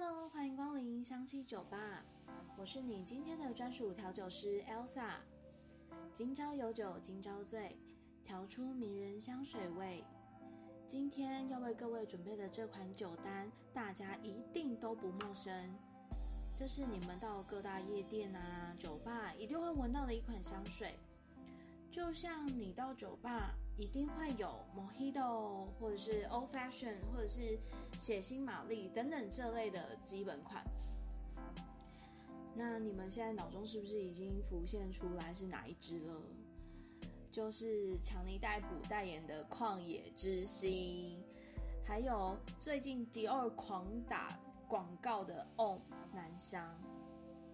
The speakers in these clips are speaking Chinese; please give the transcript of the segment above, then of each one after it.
Hello，欢迎光临香气酒吧，我是你今天的专属调酒师 Elsa。今朝有酒今朝醉，调出迷人香水味。今天要为各位准备的这款酒单，大家一定都不陌生。这是你们到各大夜店啊、酒吧一定会闻到的一款香水。就像你到酒吧一定会有 Mojito 或者是 Old Fashion 或者是血腥玛丽等等这类的基本款。那你们现在脑中是不是已经浮现出来是哪一支了？就是强尼戴普代言的旷野之心，还有最近迪奥狂打广告的 On 男香。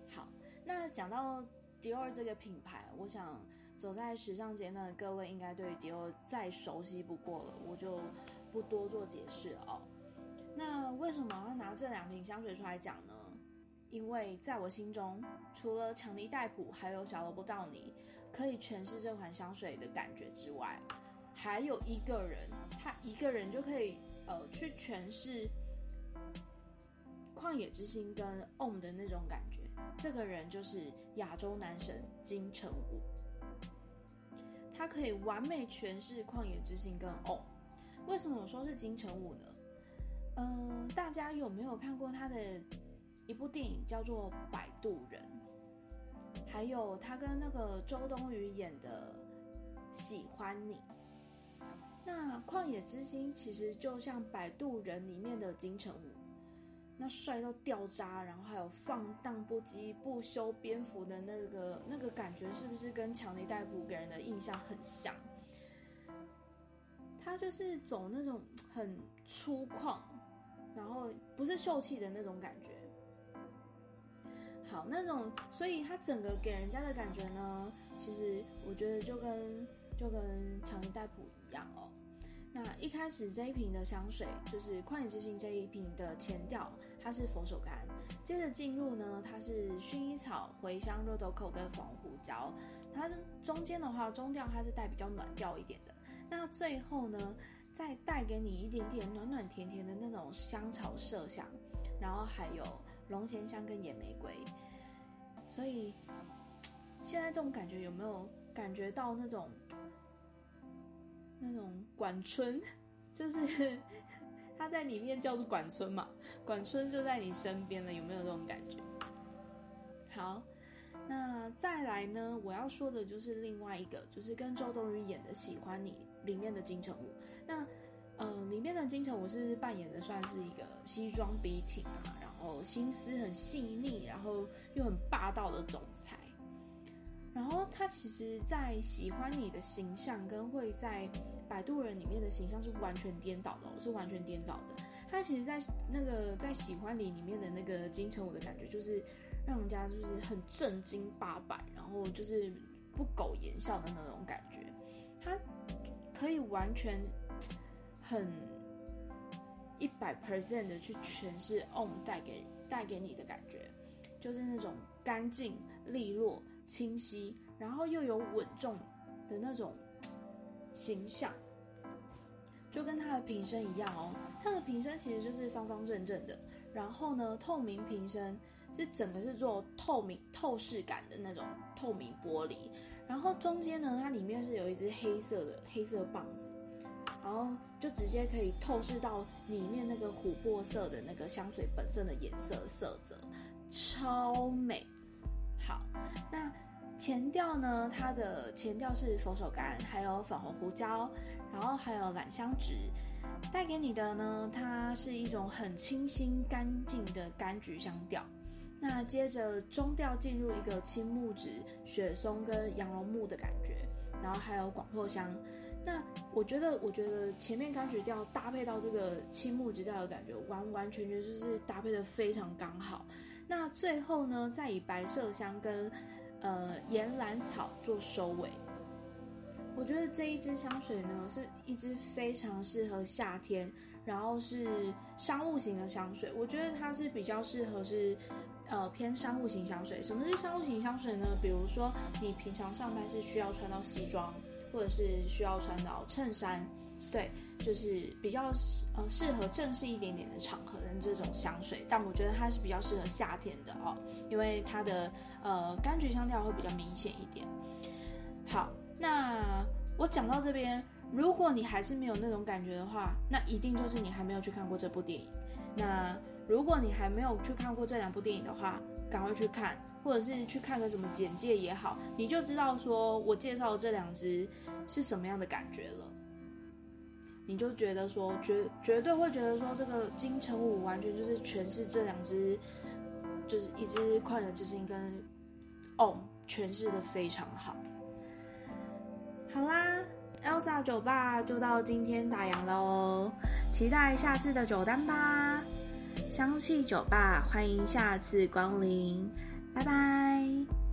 好，那讲到。迪奥这个品牌，我想走在时尚阶段的各位应该对迪奥再熟悉不过了，我就不多做解释哦。那为什么要拿这两瓶香水出来讲呢？因为在我心中，除了强尼戴普还有小萝卜道尼可以诠释这款香水的感觉之外，还有一个人，他一个人就可以呃去诠释。旷野之心跟 OM 的那种感觉，这个人就是亚洲男神金城武，他可以完美诠释旷野之心跟哦。为什么我说是金城武呢？嗯，大家有没有看过他的一部电影叫做《摆渡人》？还有他跟那个周冬雨演的《喜欢你》。那旷野之心其实就像《摆渡人》里面的金城武。那帅到掉渣，然后还有放荡不羁、不修边幅的那个那个感觉，是不是跟强尼戴普给人的印象很像？他就是走那种很粗犷，然后不是秀气的那种感觉。好，那种，所以他整个给人家的感觉呢，其实我觉得就跟就跟强尼戴普一样哦。那一开始这一瓶的香水就是旷野之心这一瓶的前调，它是佛手柑，接着进入呢，它是薰衣草、茴香、肉豆蔻跟粉红胡椒，它是中间的话中调它是带比较暖调一点的，那最后呢，再带给你一点点暖暖甜甜的那种香草麝香，然后还有龙涎香跟野玫瑰，所以现在这种感觉有没有感觉到那种？那种管春，就是 他在里面叫做管春嘛，管春就在你身边了，有没有这种感觉？好，那再来呢？我要说的就是另外一个，就是跟周冬雨演的《喜欢你》里面的金城武。那呃，里面的金城武是扮演的算是一个西装笔挺啊，然后心思很细腻，然后又很霸道的总裁。然后他其实，在喜欢你的形象跟会在摆渡人里面的形象是完全颠倒的，是完全颠倒的。他其实，在那个在喜欢你里面的那个金城武的感觉，就是让人家就是很正经八百，然后就是不苟言笑的那种感觉。他可以完全很一百 percent 的去诠释 on 带给带给你的感觉。就是那种干净利落、清晰，然后又有稳重的那种形象，就跟它的瓶身一样哦。它的瓶身其实就是方方正正的，然后呢，透明瓶身是整个是做透明透视感的那种透明玻璃，然后中间呢，它里面是有一只黑色的黑色棒子。然后就直接可以透视到里面那个琥珀色的那个香水本身的颜色色泽，超美。前调呢？它的前调是佛手柑，还有粉红胡椒，然后还有兰香脂，带给你的呢，它是一种很清新干净的柑橘香调。那接着中调进入一个青木质、雪松跟羊绒木的感觉，然后还有广藿香。那我觉得，我觉得前面柑橘调搭配到这个青木质调的感觉，完完全全就是搭配的非常刚好。那最后呢，再以白麝香跟呃岩兰草做收尾。我觉得这一支香水呢，是一支非常适合夏天，然后是商务型的香水。我觉得它是比较适合是呃偏商务型香水。什么是商务型香水呢？比如说你平常上班是需要穿到西装。或者是需要穿到衬衫对，就是比较呃适合正式一点点的场合的这种香水，但我觉得它是比较适合夏天的哦，因为它的呃柑橘香调会比较明显一点。好，那我讲到这边，如果你还是没有那种感觉的话，那一定就是你还没有去看过这部电影。那如果你还没有去看过这两部电影的话，赶快去看，或者是去看个什么简介也好，你就知道说我介绍这两支是什么样的感觉了。你就觉得说绝绝对会觉得说这个金城武完全就是诠释这两支，就是一支快乐之心跟 OM 诠释的非常好。好啦，Elsa 酒吧就到今天打烊喽，期待下次的酒单吧。香气酒吧，欢迎下次光临，拜拜。